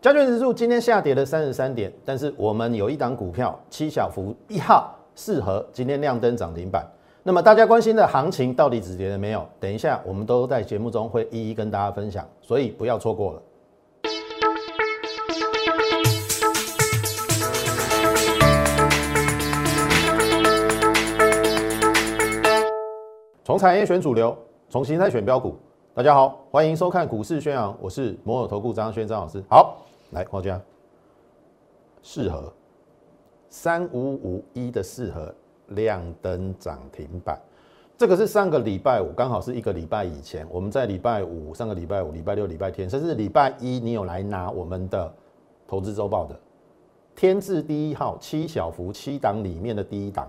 加权指数今天下跌了三十三点，但是我们有一档股票七小福一号适合今天亮灯涨停板。那么大家关心的行情到底止跌了没有？等一下我们都在节目中会一一跟大家分享，所以不要错过了。从产业选主流，从形态选标股。大家好，欢迎收看股市宣扬，我是摩尔投顾张轩张老师。好，来黄家，适合。三五五一的适合亮灯涨停板，这个是上个礼拜五，刚好是一个礼拜以前，我们在礼拜五、上个礼拜五、礼拜六、礼拜天，甚至礼拜一，你有来拿我们的投资周报的。天字第一号七小福七档里面的第一档。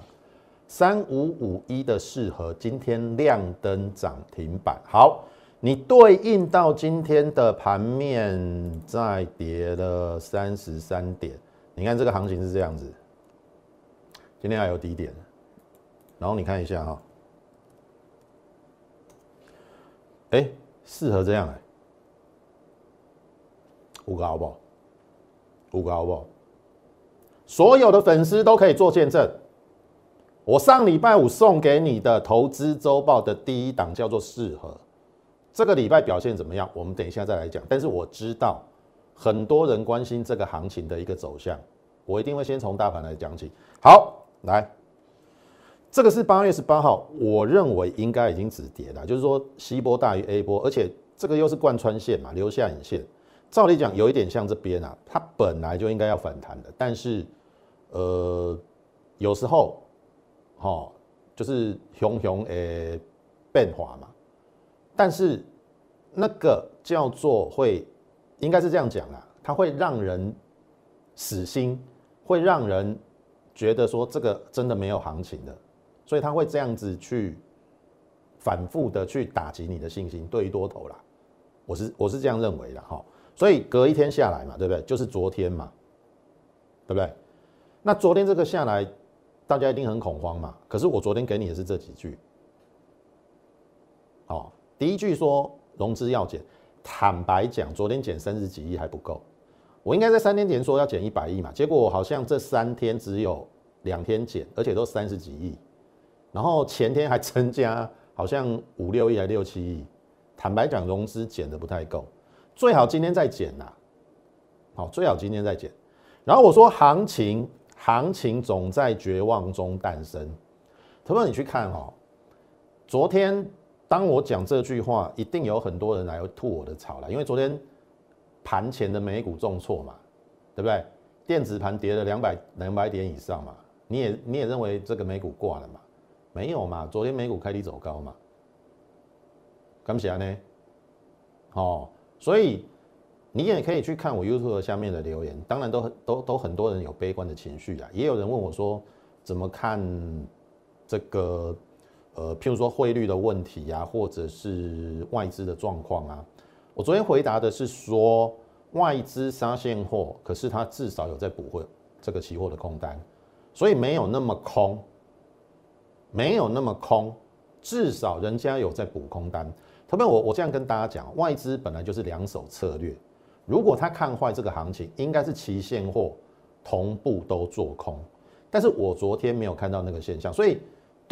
三五五一的适合今天亮灯涨停板，好，你对应到今天的盘面再跌了三十三点，你看这个行情是这样子，今天还有低点，然后你看一下哈，哎，适合这样哎，五个好不好？五个好不好？所有的粉丝都可以做见证。我上礼拜五送给你的投资周报的第一档叫做适合，这个礼拜表现怎么样？我们等一下再来讲。但是我知道很多人关心这个行情的一个走向，我一定会先从大盘来讲起。好，来，这个是八月十八号，我认为应该已经止跌了，就是说 C 波大于 A 波，而且这个又是贯穿线嘛，留下影线，照理讲有一点像这边啊，它本来就应该要反弹的，但是呃，有时候。哦，就是熊熊诶变化嘛，但是那个叫做会，应该是这样讲啊，它会让人死心，会让人觉得说这个真的没有行情的，所以他会这样子去反复的去打击你的信心，对于多头啦，我是我是这样认为的哈，所以隔一天下来嘛，对不对？就是昨天嘛，对不对？那昨天这个下来。大家一定很恐慌嘛？可是我昨天给你的是这几句。哦，第一句说融资要减，坦白讲，昨天减三十几亿还不够。我应该在三天前说要减一百亿嘛，结果好像这三天只有两天减，而且都三十几亿。然后前天还增加，好像五六亿还六七亿。坦白讲，融资减的不太够，最好今天再减呐。好，最好今天再减。然后我说行情。行情总在绝望中诞生。同学你去看哈，昨天当我讲这句话，一定有很多人来吐我的槽了，因为昨天盘前的美股重挫嘛，对不对？电子盘跌了两百两百点以上嘛，你也你也认为这个美股挂了嘛？没有嘛，昨天美股开低走高嘛，干不起呢？哦，所以。你也可以去看我 YouTube 下面的留言，当然都很都都很多人有悲观的情绪啊，也有人问我说怎么看这个呃，譬如说汇率的问题呀，或者是外资的状况啊。我昨天回答的是说外资杀现货，可是它至少有在补货这个期货的空单，所以没有那么空，没有那么空，至少人家有在补空单。特别我我这样跟大家讲，外资本来就是两手策略。如果他看坏这个行情，应该是期现货同步都做空，但是我昨天没有看到那个现象，所以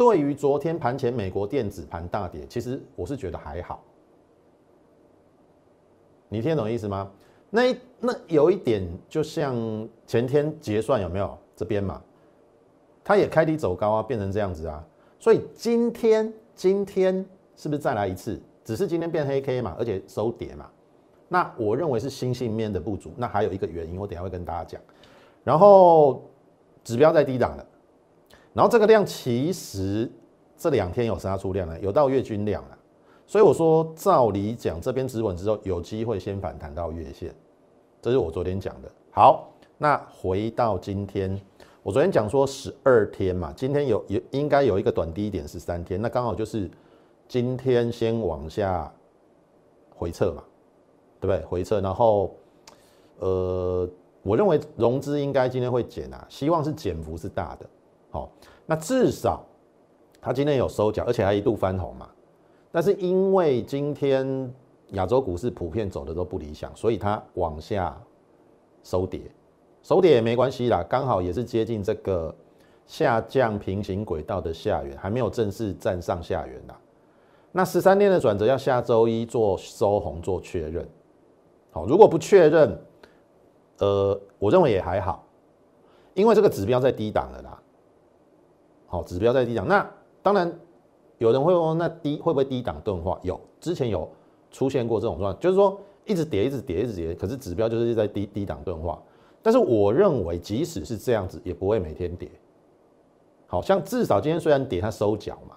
对于昨天盘前美国电子盘大跌，其实我是觉得还好。你听懂意思吗？那那有一点就像前天结算有没有这边嘛？它也开低走高啊，变成这样子啊，所以今天今天是不是再来一次？只是今天变黑 K 嘛，而且收跌嘛。那我认为是新性面的不足，那还有一个原因，我等下会跟大家讲。然后指标在低档了，然后这个量其实这两天有杀出量了，有到月均量了，所以我说照理讲，这边止稳之后有机会先反弹到月线，这是我昨天讲的。好，那回到今天，我昨天讲说十二天嘛，今天有有应该有一个短低点是三天，那刚好就是今天先往下回撤嘛。对不对？回撤，然后，呃，我认为融资应该今天会减啊，希望是减幅是大的。好，那至少它今天有收脚，而且还一度翻红嘛。但是因为今天亚洲股市普遍走的都不理想，所以它往下收跌，收跌也没关系啦，刚好也是接近这个下降平行轨道的下缘，还没有正式站上下缘啦。那十三天的转折要下周一做收红做确认，好，如果不确认，呃，我认为也还好，因为这个指标在低档了啦。好，指标在低档，那当然有人会问，那低会不会低档钝化？有，之前有出现过这种状况，就是说。一直跌，一直跌，一直跌，可是指标就是在低低档钝化。但是我认为，即使是这样子，也不会每天跌。好像至少今天虽然跌，它收脚嘛。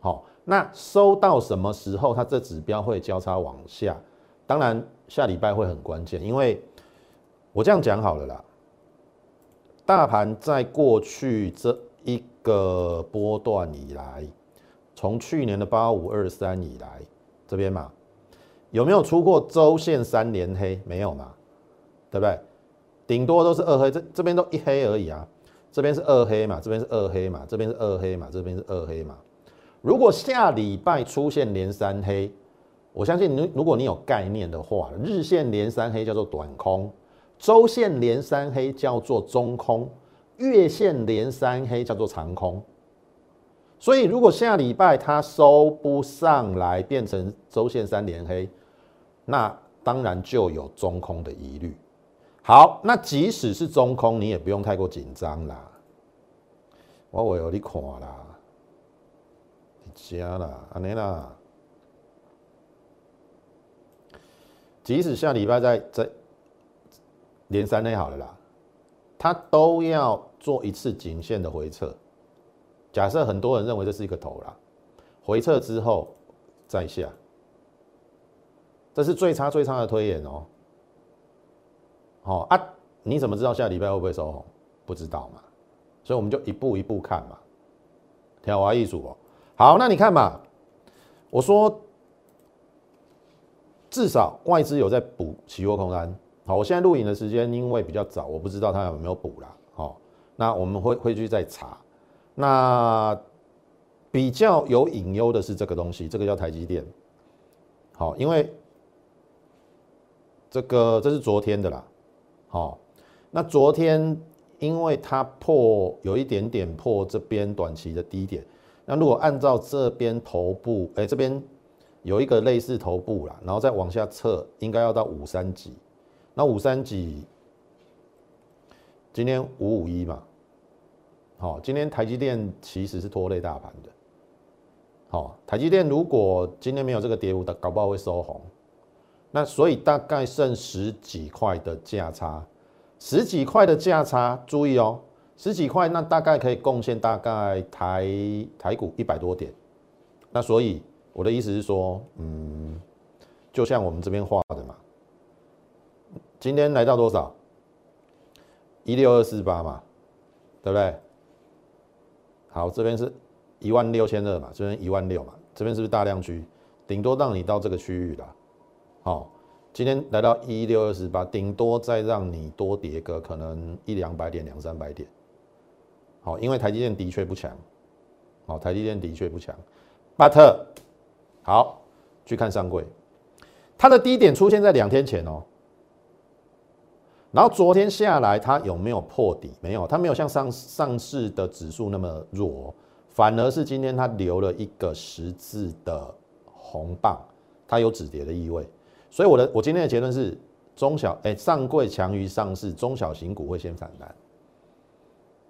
好，那收到什么时候，它这指标会交叉往下？当然下礼拜会很关键，因为我这样讲好了啦。大盘在过去这一个波段以来，从去年的八五二三以来，这边嘛。有没有出过周线三连黑？没有嘛，对不对？顶多都是二黑，这这边都一黑而已啊。这边是二黑嘛，这边是二黑嘛，这边是二黑嘛，这边是二黑嘛。如果下礼拜出现连三黑，我相信你，如果你有概念的话，日线连三黑叫做短空，周线连三黑叫做中空，月线连三黑叫做长空。所以如果下礼拜它收不上来，变成周线三连黑。那当然就有中空的疑虑。好，那即使是中空，你也不用太过紧张啦。我我有你看啦，加啦，安尼啦。即使下礼拜再再连三内好了啦，它都要做一次颈线的回撤。假设很多人认为这是一个头啦，回撤之后再下。这是最差最差的推演哦。好啊，你怎么知道下礼拜会不会收红？不知道嘛，所以我们就一步一步看嘛。调华艺术哦，好，那你看嘛，我说至少外资有在补期货空单。好，我现在录影的时间因为比较早，我不知道它有没有补啦。好，那我们会会去再查。那比较有隐忧的是这个东西，这个叫台积电。好，因为。这个这是昨天的啦，好，那昨天因为它破有一点点破这边短期的低点，那如果按照这边头部，哎，这边有一个类似头部啦，然后再往下测，应该要到五三级，那五三几今天五五一嘛，好，今天台积电其实是拖累大盘的，好，台积电如果今天没有这个跌幅的，搞不好会收红。那所以大概剩十几块的价差，十几块的价差，注意哦，十几块那大概可以贡献大概台台股一百多点。那所以我的意思是说，嗯，就像我们这边画，今天来到多少？一六二四八嘛，对不对？好，这边是一万六千二嘛，这边一万六嘛，这边是不是大量区？顶多让你到这个区域了。好，今天来到一六二四八，顶多再让你多跌个可能一两百点、两三百点。好，因为台积电的确不强。好，台积电的确不强。But 好，去看上柜，它的低点出现在两天前哦。然后昨天下来，它有没有破底？没有，它没有像上上市的指数那么弱，反而是今天它留了一个十字的红棒，它有止跌的意味。所以我的我今天的结论是，中小哎上柜强于上市，中小型股会先反弹。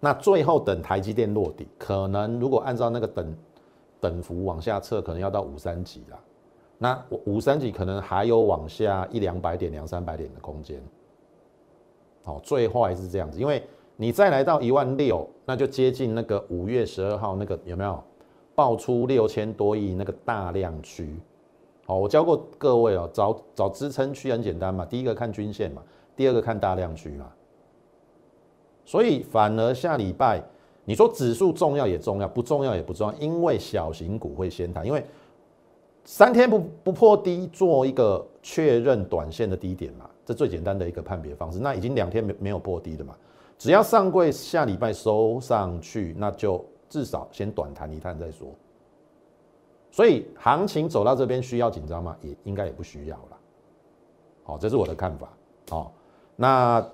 那最后等台积电落底，可能如果按照那个等等幅往下测，可能要到五三级啦。那五三级可能还有往下一两百点、两三百点的空间。好，最坏是这样子，因为你再来到一万六，那就接近那个五月十二号那个有没有爆出六千多亿那个大量区。好，我教过各位哦，找找支撑区很简单嘛，第一个看均线嘛，第二个看大量区嘛。所以反而下礼拜你说指数重要也重要，不重要也不重要，因为小型股会先谈，因为三天不不破低做一个确认短线的低点嘛，这最简单的一个判别方式。那已经两天没没有破低的嘛，只要上柜下礼拜收上去，那就至少先短弹一探再说。所以行情走到这边需要紧张吗？也应该也不需要了。好，这是我的看法。好，那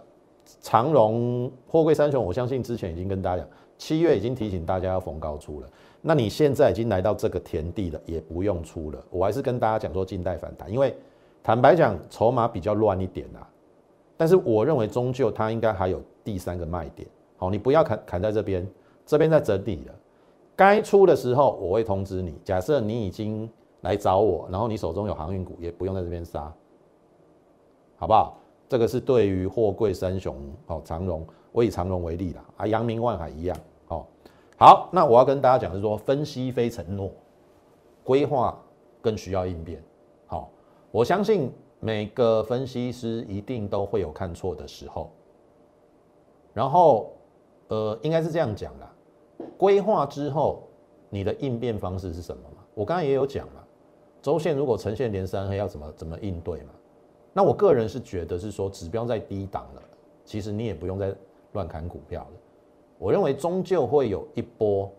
长荣、货柜三雄，我相信之前已经跟大家讲，七月已经提醒大家要逢高出了。那你现在已经来到这个田地了，也不用出了。我还是跟大家讲说，静待反弹，因为坦白讲，筹码比较乱一点啊。但是我认为，终究它应该还有第三个卖点。好，你不要砍砍在这边，这边在整理了。该出的时候，我会通知你。假设你已经来找我，然后你手中有航运股，也不用在这边杀，好不好？这个是对于货柜三雄哦，长荣，我以长荣为例啦，啊，阳明万海一样。好，那我要跟大家讲是说，分析非承诺，规划更需要应变。好，我相信每个分析师一定都会有看错的时候。然后，呃，应该是这样讲啦，规划之后，你的应变方式是什么嘛？我刚才也有讲嘛，周线如果呈现连三黑，要怎么怎么应对嘛？那我个人是觉得是说，指标在低档了，其实你也不用再乱砍股票了。我认为终究会有一波，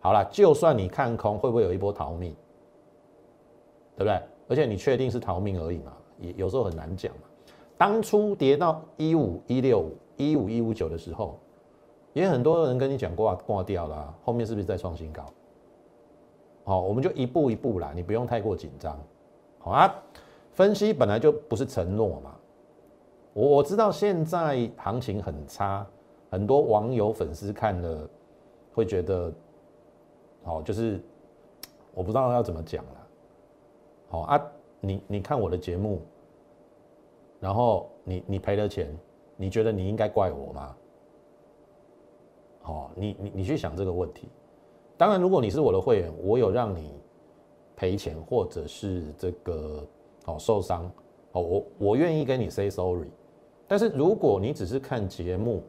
好了，就算你看空，会不会有一波逃命？对不对？而且你确定是逃命而已嘛？也有时候很难讲嘛。当初跌到一五一六五、一五一五九的时候，也很多人跟你讲挂挂掉了，后面是不是在创新高？好，我们就一步一步啦，你不用太过紧张。好啊，分析本来就不是承诺嘛。我我知道现在行情很差。很多网友粉丝看了会觉得，好，就是我不知道要怎么讲。好啊，你你看我的节目，然后你你赔了钱，你觉得你应该怪我吗？好，你你你去想这个问题。当然，如果你是我的会员，我有让你赔钱或者是这个哦受伤，哦我我愿意跟你 say sorry。但是如果你只是看节目，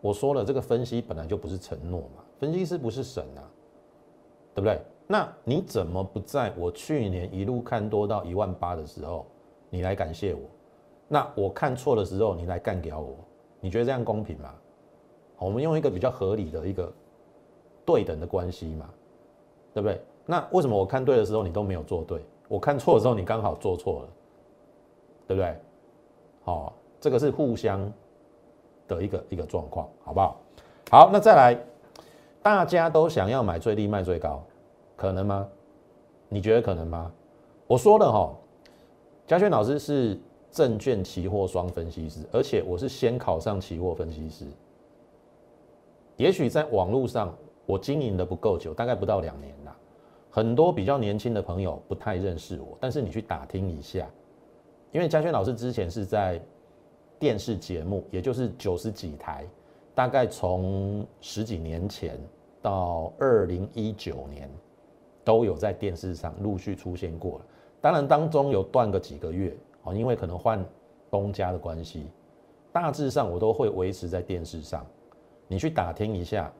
我说了，这个分析本来就不是承诺嘛，分析师不是神啊，对不对？那你怎么不在我去年一路看多到一万八的时候，你来感谢我？那我看错的时候，你来干掉我？你觉得这样公平吗？我们用一个比较合理的一个对等的关系嘛，对不对？那为什么我看对的时候你都没有做对，我看错的时候你刚好做错了，对不对？好，这个是互相。的一个一个状况，好不好？好，那再来，大家都想要买最低卖最高，可能吗？你觉得可能吗？我说了哈，嘉轩老师是证券期货双分析师，而且我是先考上期货分析师。也许在网络上我经营的不够久，大概不到两年啦，很多比较年轻的朋友不太认识我，但是你去打听一下，因为嘉轩老师之前是在。电视节目，也就是九十几台，大概从十几年前到二零一九年，都有在电视上陆续出现过了。当然当中有断个几个月哦，因为可能换东家的关系。大致上我都会维持在电视上。你去打听一下，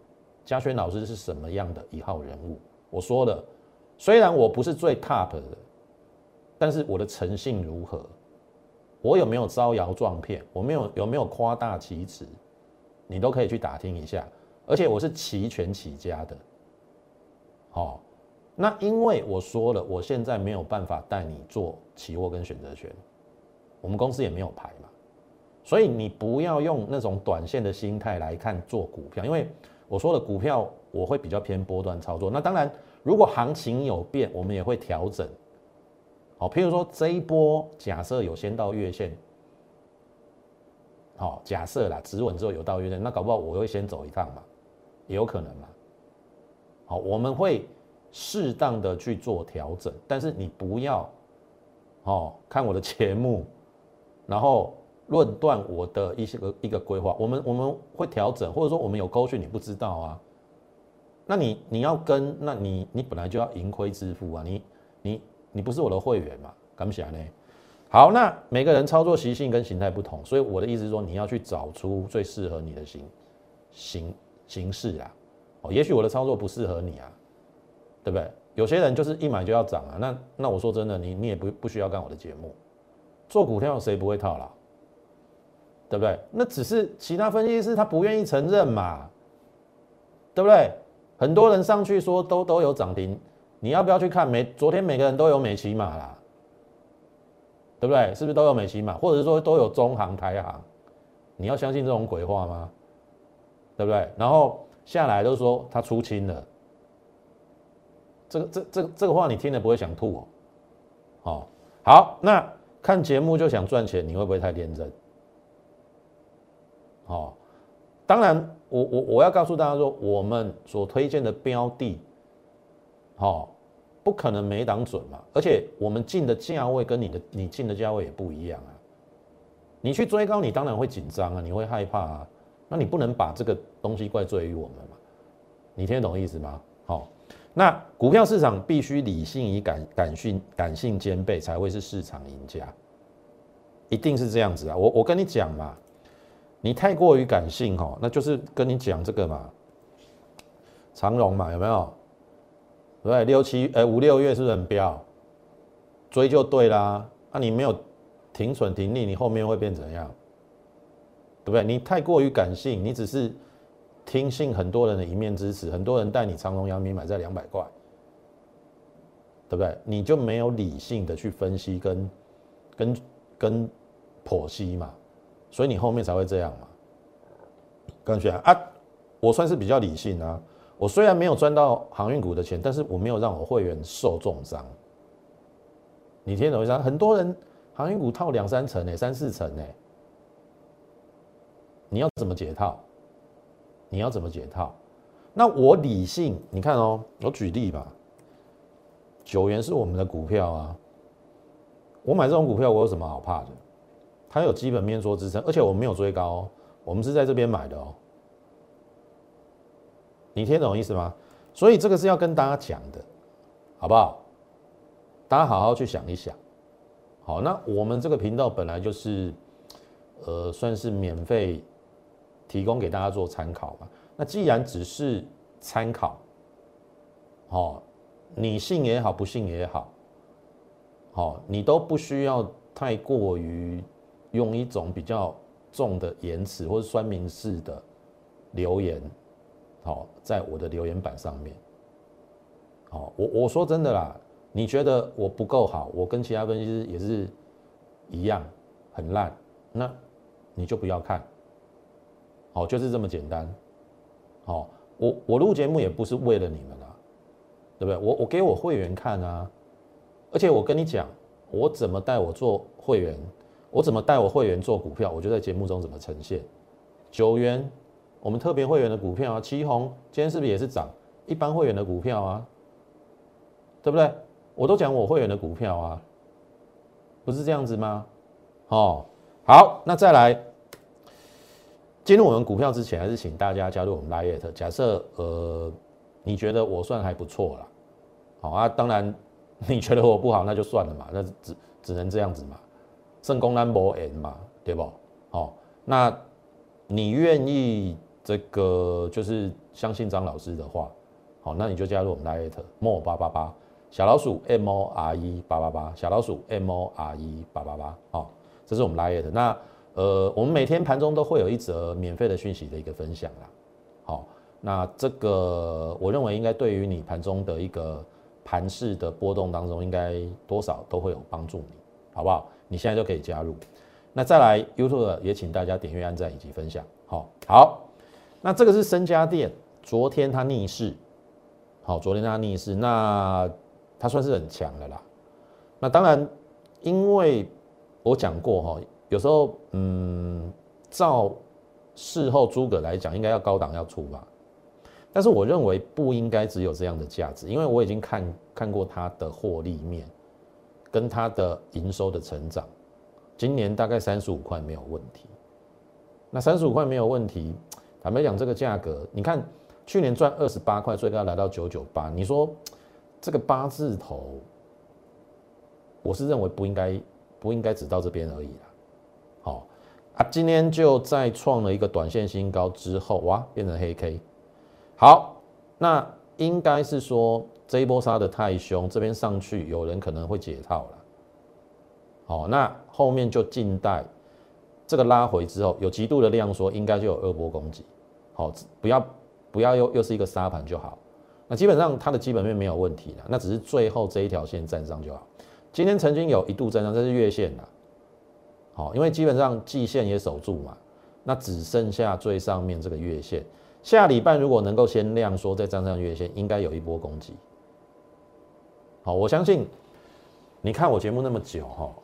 嘉轩老师是什么样的一号人物？我说了，虽然我不是最 top 的，但是我的诚信如何？我有没有招摇撞骗？我没有有没有夸大其词？你都可以去打听一下。而且我是齐全起家的，好，那因为我说了，我现在没有办法带你做期货跟选择权，我们公司也没有牌嘛，所以你不要用那种短线的心态来看做股票，因为我说的股票我会比较偏波段操作。那当然，如果行情有变，我们也会调整。好，譬如说这一波假设有先到月线，好，假设啦，止稳之后有到月线，那搞不好我会先走一趟嘛，也有可能嘛。好，我们会适当的去做调整，但是你不要，哦，看我的节目，然后论断我的一些个一个规划，我们我们会调整，或者说我们有勾选你不知道啊，那你你要跟，那你你本来就要盈亏自负啊，你你。你不是我的会员嘛？敢不想呢？好，那每个人操作习性跟形态不同，所以我的意思是说，你要去找出最适合你的形形形式啊。哦，也许我的操作不适合你啊，对不对？有些人就是一买就要涨啊。那那我说真的，你你也不不需要看我的节目。做股票谁不会套牢？对不对？那只是其他分析师他不愿意承认嘛，对不对？很多人上去说都都有涨停。你要不要去看？每昨天每个人都有美骑马啦，对不对？是不是都有美骑马，或者是说都有中航、台航？你要相信这种鬼话吗？对不对？然后下来都说他出清了，这个这这这个话你听了不会想吐哦。哦，好，那看节目就想赚钱，你会不会太天真？哦，当然，我我我要告诉大家说，我们所推荐的标的，好，不可能每档准嘛，而且我们进的价位跟你的你进的价位也不一样啊。你去追高，你当然会紧张啊，你会害怕啊。那你不能把这个东西怪罪于我们嘛？你听得懂意思吗？好，那股票市场必须理性与感感性感性兼备，才会是市场赢家，一定是这样子啊。我我跟你讲嘛。你太过于感性哈，那就是跟你讲这个嘛，长荣嘛有没有？对，六七呃五六月是不是很彪？追就对啦。那你没有停损停利，你后面会变怎样？对不对？你太过于感性，你只是听信很多人的一面之词，很多人带你长荣、阳明买在两百块，对不对？你就没有理性的去分析跟跟跟剖析嘛。所以你后面才会这样嘛，感觉啊，我算是比较理性啊。我虽然没有赚到航运股的钱，但是我没有让我会员受重伤。你听懂意思？很多人航运股套两三层呢，三四层呢，你要怎么解套？你要怎么解套？那我理性，你看哦，我举例吧，九元是我们的股票啊，我买这种股票，我有什么好怕的？它有基本面做支撑，而且我没有追高，我们是在这边买的哦。你听懂意思吗？所以这个是要跟大家讲的，好不好？大家好好去想一想。好，那我们这个频道本来就是，呃，算是免费提供给大家做参考吧。那既然只是参考，哦，你信也好，不信也好，好，你都不需要太过于。用一种比较重的言辞或者酸民式的留言，好，在我的留言板上面，好，我我说真的啦，你觉得我不够好，我跟其他分析师也是一样很烂，那你就不要看，好，就是这么简单，好，我我录节目也不是为了你们啊，对不对？我我给我会员看啊，而且我跟你讲，我怎么带我做会员。我怎么带我会员做股票？我就在节目中怎么呈现。九元，我们特别会员的股票啊，旗红今天是不是也是涨？一般会员的股票啊，对不对？我都讲我会员的股票啊，不是这样子吗？哦，好，那再来进入我们股票之前，还是请大家加入我们 Lite。假设呃，你觉得我算还不错了，好啊，当然 你觉得我不好，那就算了嘛，那只只能这样子嘛。圣公难博 N 嘛，对不？好，那你愿意这个就是相信张老师的话，好，那你就加入我们 Lite More 八八八小老鼠 M O R E 八八八小老鼠 M O R E 八八八，好，这是我们 Lite。那呃，我们每天盘中都会有一则免费的讯息的一个分享啦，好，那这个我认为应该对于你盘中的一个盘势的波动当中，应该多少都会有帮助你，好不好？你现在就可以加入，那再来 YouTube 也请大家点阅、按赞以及分享。好，好，那这个是深家电，昨天它逆势，好，昨天它逆势，那它算是很强的啦。那当然，因为我讲过哈，有时候嗯，照事后诸葛来讲，应该要高档要出吧，但是我认为不应该只有这样的价值，因为我已经看看过它的获利面。跟它的营收的成长，今年大概三十五块没有问题。那三十五块没有问题，坦白讲，这个价格，你看去年赚二十八块，最高来到九九八，你说这个八字头，我是认为不应该不应该只到这边而已。啊，今天就再创了一个短线新高之后，哇，变成黑 K。好，那应该是说。这一波杀的太凶，这边上去有人可能会解套了。好，那后面就静待这个拉回之后，有极度的量缩，应该就有二波攻击。好，不要不要又又是一个杀盘就好。那基本上它的基本面没有问题了，那只是最后这一条线站上就好。今天曾经有一度站上，这是月线了。好，因为基本上季线也守住嘛，那只剩下最上面这个月线。下礼拜如果能够先量缩，再站上月线，应该有一波攻击。好，我相信你看我节目那么久哈，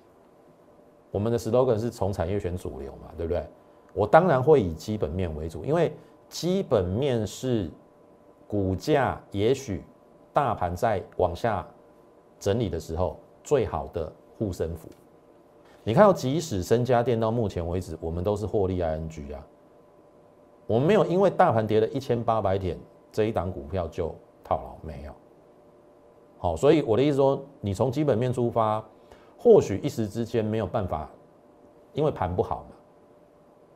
我们的 slogan 是从产业选主流嘛，对不对？我当然会以基本面为主，因为基本面是股价也许大盘在往下整理的时候最好的护身符。你看到，即使深家电到目前为止，我们都是获利 ING 啊，我们没有因为大盘跌了一千八百点，这一档股票就套牢，没有。好，所以我的意思说，你从基本面出发，或许一时之间没有办法，因为盘不好嘛，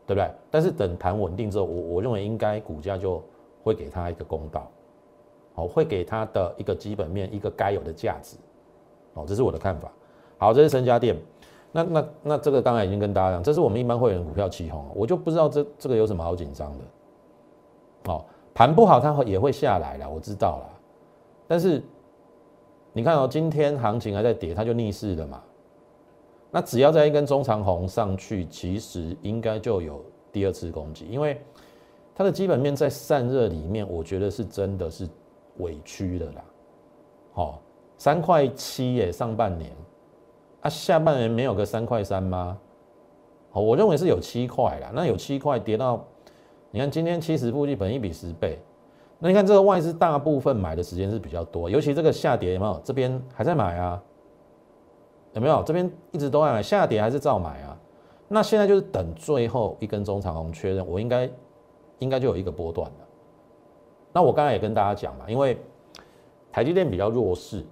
对不对？但是等盘稳定之后，我我认为应该股价就会给他一个公道，好，会给他的一个基本面一个该有的价值，哦，这是我的看法。好，这是深家电。那那那这个刚才已经跟大家讲，这是我们一般会员股票起哄，我就不知道这这个有什么好紧张的。哦，盘不好它也会下来了，我知道了。但是你看哦，今天行情还在跌，它就逆势了嘛。那只要在一根中长红上去，其实应该就有第二次攻击，因为它的基本面在散热里面，我觉得是真的是委屈的啦。好，三块七耶，上半年。啊，下半年没有个三块三吗？哦，我认为是有七块啦。那有七块跌到，你看今天七十附近，本一比十倍。那你看这个外资大部分买的时间是比较多，尤其这个下跌有没有？这边还在买啊？有没有？这边一直都在买，下跌还是照买啊？那现在就是等最后一根中长红确认，我应该应该就有一个波段了。那我刚才也跟大家讲嘛，因为台积电比较弱势。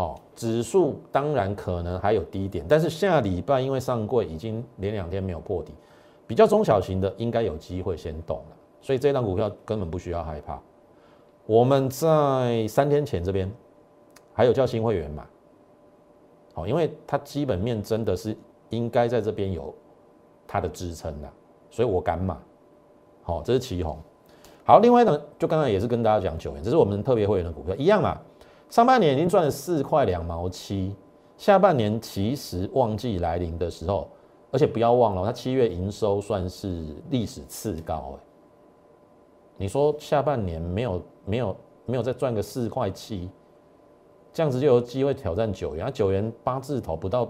好，指数当然可能还有低点，但是下礼拜因为上柜已经连两天没有破底，比较中小型的应该有机会先动了，所以这张股票根本不需要害怕。我们在三天前这边还有叫新会员买，好，因为它基本面真的是应该在这边有它的支撑的，所以我敢买。好，这是旗红。好，另外呢，就刚才也是跟大家讲九元，这是我们特别会员的股票一样嘛。上半年已经赚了四块两毛七，下半年其实旺季来临的时候，而且不要忘了，它七月营收算是历史次高哎。你说下半年没有没有没有再赚个四块七，这样子就有机会挑战九元，九元八字头不到，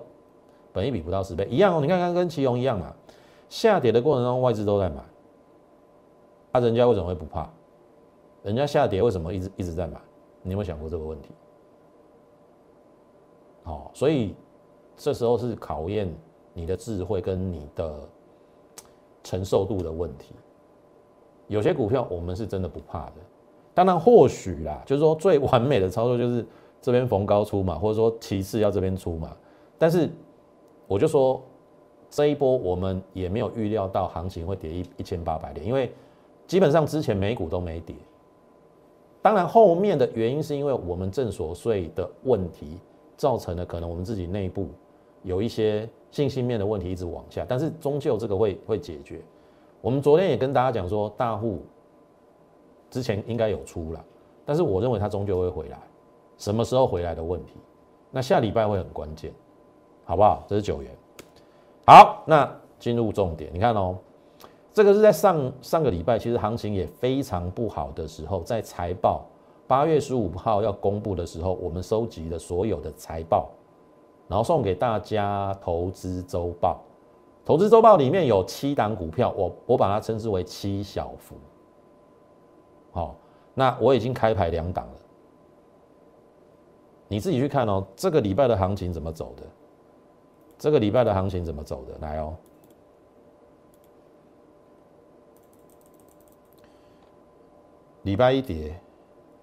本一比不到十倍一样哦。你看看跟奇隆一样嘛，下跌的过程中外资都在买，啊，人家为什么会不怕？人家下跌为什么一直一直在买？你有没有想过这个问题？好，所以这时候是考验你的智慧跟你的承受度的问题。有些股票我们是真的不怕的，当然或许啦，就是说最完美的操作就是这边逢高出嘛，或者说其次要这边出嘛。但是我就说这一波我们也没有预料到行情会跌一一千八百点，因为基本上之前美股都没跌。当然，后面的原因是因为我们正所税的问题造成了可能我们自己内部有一些信心面的问题一直往下，但是终究这个会会解决。我们昨天也跟大家讲说，大户之前应该有出了，但是我认为它终究会回来，什么时候回来的问题？那下礼拜会很关键，好不好？这是九元。好，那进入重点，你看哦。这个是在上上个礼拜，其实行情也非常不好的时候，在财报八月十五号要公布的时候，我们收集了所有的财报，然后送给大家投资周报。投资周报里面有七档股票，我我把它称之为七小福。好，那我已经开牌两档了，你自己去看哦。这个礼拜的行情怎么走的？这个礼拜的行情怎么走的？来哦。礼拜一跌，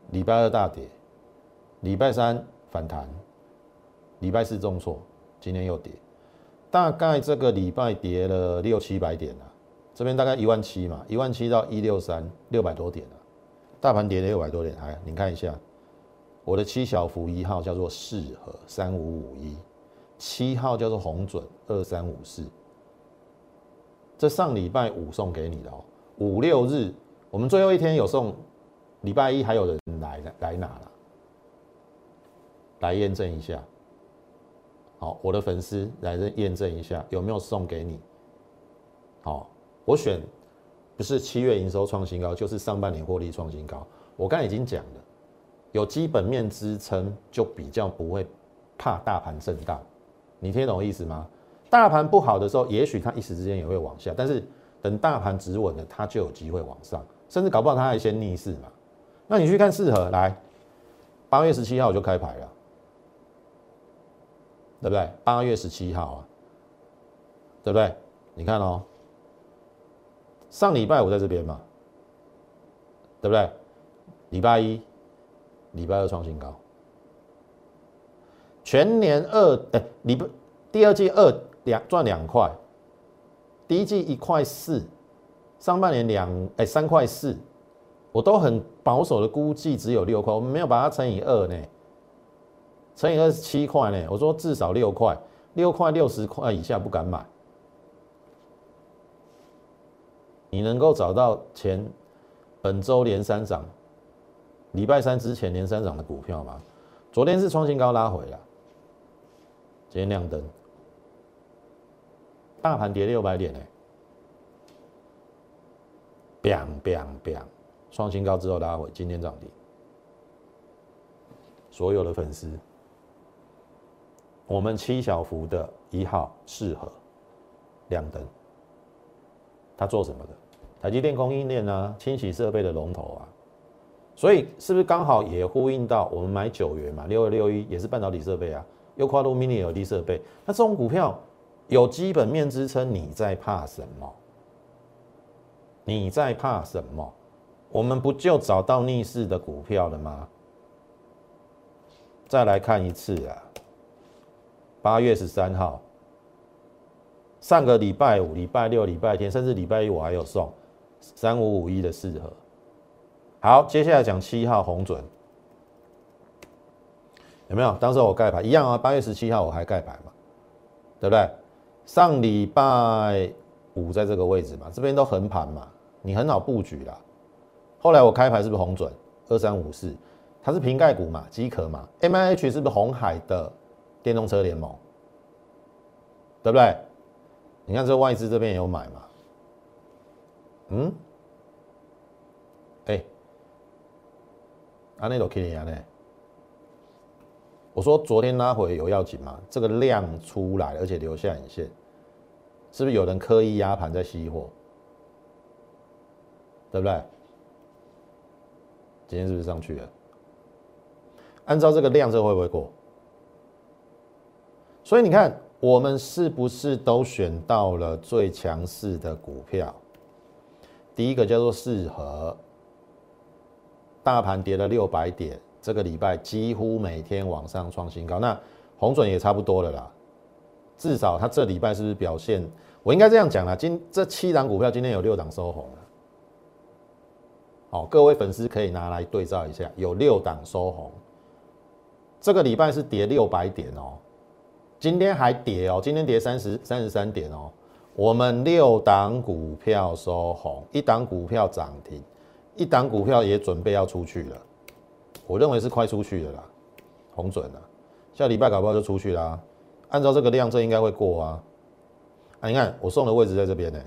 礼拜二大跌，礼拜三反弹，礼拜四重挫，今天又跌，大概这个礼拜跌了六七百点了，这边大概一万七嘛，一万七到一六三，六百多点了，大盘跌了六百多点，哎，你看一下，我的七小福一号叫做适合三五五一，七号叫做红准二三五四，这上礼拜五送给你的哦，五六日。我们最后一天有送，礼拜一还有人来来拿了，来验证一下。好，我的粉丝来验证一下有没有送给你。好，我选不是七月营收创新高，就是上半年获利创新高。我刚已经讲了，有基本面支撑，就比较不会怕大盘震荡。你听懂我意思吗？大盘不好的时候，也许它一时之间也会往下，但是等大盘止稳了，它就有机会往上，甚至搞不好它还先逆势嘛。那你去看四合来，八月十七号就开牌了。对不对？八月十七号啊，对不对？你看哦，上礼拜五在这边嘛，对不对？礼拜一、礼拜二创新高，全年二哎，礼拜第二季二两赚两块，第一季一块四，上半年两哎三块四，我都很保守的估计只有六块，我们没有把它乘以二呢。乘以二十七块呢？我说至少六块，六块六十块以下不敢买。你能够找到前本周连三涨，礼拜三之前连三涨的股票吗？昨天是创新高拉回了，今天亮灯，大盘跌六百点呢，biang biang biang，创新高之后拉回，今天涨停，所有的粉丝。我们七小福的一号适合亮灯，它做什么的？台积电供应链啊，清洗设备的龙头啊，所以是不是刚好也呼应到我们买九元嘛？六二六一也是半导体设备啊，又跨入 mini LED 设备，那这种股票有基本面支撑，你在怕什么？你在怕什么？我们不就找到逆势的股票了吗？再来看一次啊！八月十三号，上个礼拜五、礼拜六、礼拜天，甚至礼拜一，我还有送三五五一的适合。好，接下来讲七号红准，有没有？当时我盖牌一样啊，八月十七号我还盖牌嘛，对不对？上礼拜五在这个位置嘛，这边都横盘嘛，你很好布局啦。后来我开牌是不是红准二三五四？它是瓶盖股嘛，机壳嘛，M I H 是不是红海的？电动车联盟，对不对？你看这外资这边也有买嘛？嗯？哎，阿内罗 K 尼亚呢？我说昨天拉回有要紧吗？这个量出来，而且留下影线，是不是有人刻意压盘在吸货？对不对？今天是不是上去了？按照这个量，这会不会过？所以你看，我们是不是都选到了最强势的股票？第一个叫做适合，大盘跌了六百点，这个礼拜几乎每天往上创新高。那红准也差不多了啦，至少它这礼拜是不是表现？我应该这样讲啦，今这七档股票今天有六档收红。好，各位粉丝可以拿来对照一下，有六档收红，这个礼拜是跌六百点哦。今天还跌哦，今天跌三十三十三点哦。我们六档股票收红，一档股票涨停，一档股票也准备要出去了。我认为是快出去了啦，红准了，下礼拜搞不好就出去啦。按照这个量，这应该会过啊。啊，你看我送的位置在这边呢，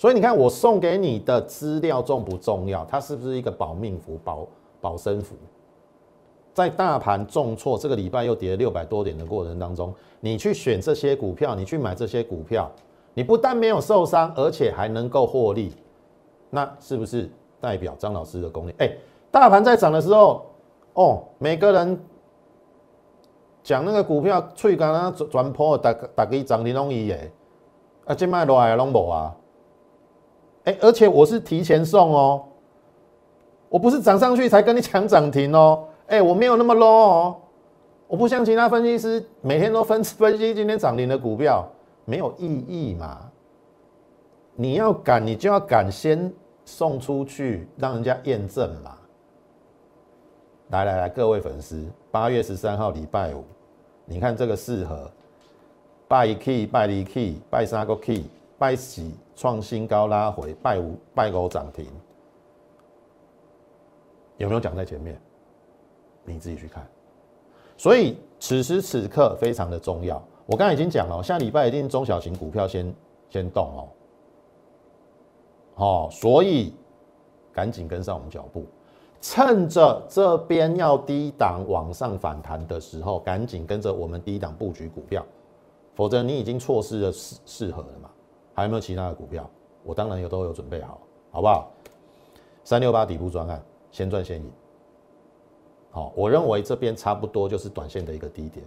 所以你看我送给你的资料重不重要？它是不是一个保命符、保保身符？在大盘重挫，这个礼拜又跌了六百多点的过程当中，你去选这些股票，你去买这些股票，你不但没有受伤，而且还能够获利，那是不是代表张老师的功力？哎，大盘在涨的时候，哦，每个人讲那个股票脆干啊，转破打打个涨停拢伊耶，啊，今麦落来拢无啊，哎，而且我是提前送哦，我不是涨上去才跟你抢涨停哦。哎，我没有那么 low 哦，我不像其他分析师每天都分分析今天涨停的股票，没有意义嘛。你要敢，你就要敢先送出去，让人家验证嘛。来来来，各位粉丝，八月十三号礼拜五，你看这个适合，拜 key 拜离 key 拜三个 key 拜喜创新高拉回，拜五拜五涨停，有没有讲在前面？你自己去看，所以此时此刻非常的重要。我刚才已经讲了，下礼拜一定中小型股票先先动哦。哦，所以赶紧跟上我们脚步，趁着这边要低档往上反弹的时候，赶紧跟着我们低档布局股票，否则你已经错失了适适合了嘛？还有没有其他的股票？我当然有都有准备好，好不好？三六八底部专案，先赚先赢。好，我认为这边差不多就是短线的一个低点。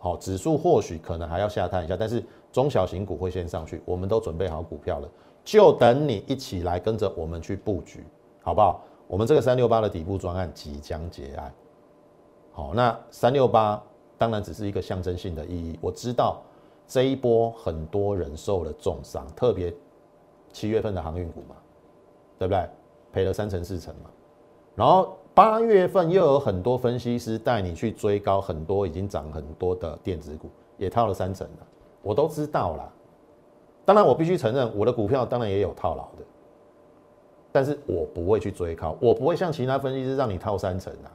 好，指数或许可能还要下探一下，但是中小型股会先上去。我们都准备好股票了，就等你一起来跟着我们去布局，好不好？我们这个三六八的底部专案即将结案。好，那三六八当然只是一个象征性的意义。我知道这一波很多人受了重伤，特别七月份的航运股嘛，对不对？赔了三成四成嘛，然后。八月份又有很多分析师带你去追高，很多已经涨很多的电子股也套了三成了，我都知道啦。当然，我必须承认，我的股票当然也有套牢的，但是我不会去追高，我不会像其他分析师让你套三成啊。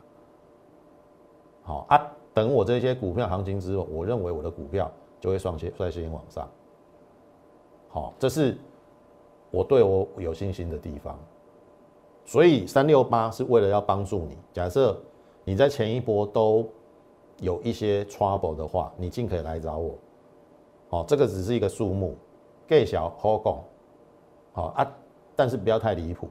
好啊，等我这些股票行情之后，我认为我的股票就会率先率先往上。好，这是我对我有信心的地方。所以三六八是为了要帮助你。假设你在前一波都有一些 trouble 的话，你尽可以来找我。哦，这个只是一个数目，给小好讲。好啊，但是不要太离谱。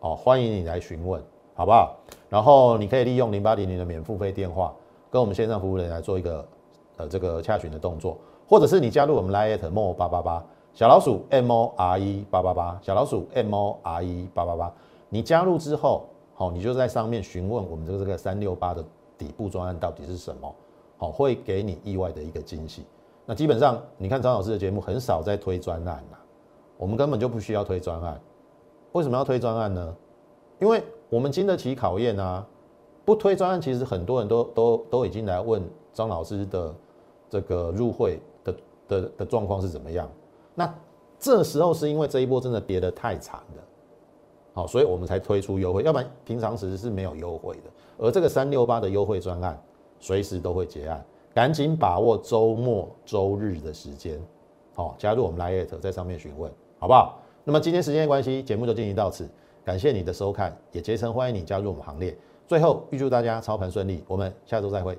哦，欢迎你来询问，好不好？然后你可以利用零八零零的免付费电话，跟我们线上服务人来做一个呃这个洽询的动作，或者是你加入我们 Line at mo 八八八。小老鼠 M O R E 八八八，小老鼠 M O R E 八八八，你加入之后，好，你就在上面询问我们这个这个三六八的底部专案到底是什么，好，会给你意外的一个惊喜。那基本上，你看张老师的节目很少在推专案啦，我们根本就不需要推专案。为什么要推专案呢？因为我们经得起考验啊。不推专案，其实很多人都都都已经来问张老师的这个入会的的的状况是怎么样。那这时候是因为这一波真的跌得太惨了，好，所以我们才推出优惠，要不然平常时是没有优惠的。而这个三六八的优惠专案，随时都会结案，赶紧把握周末、周日的时间，好，加入我们 Lite 在上面询问，好不好？那么今天时间关系，节目就进行到此，感谢你的收看，也竭诚欢迎你加入我们行列。最后预祝大家操盘顺利，我们下周再会。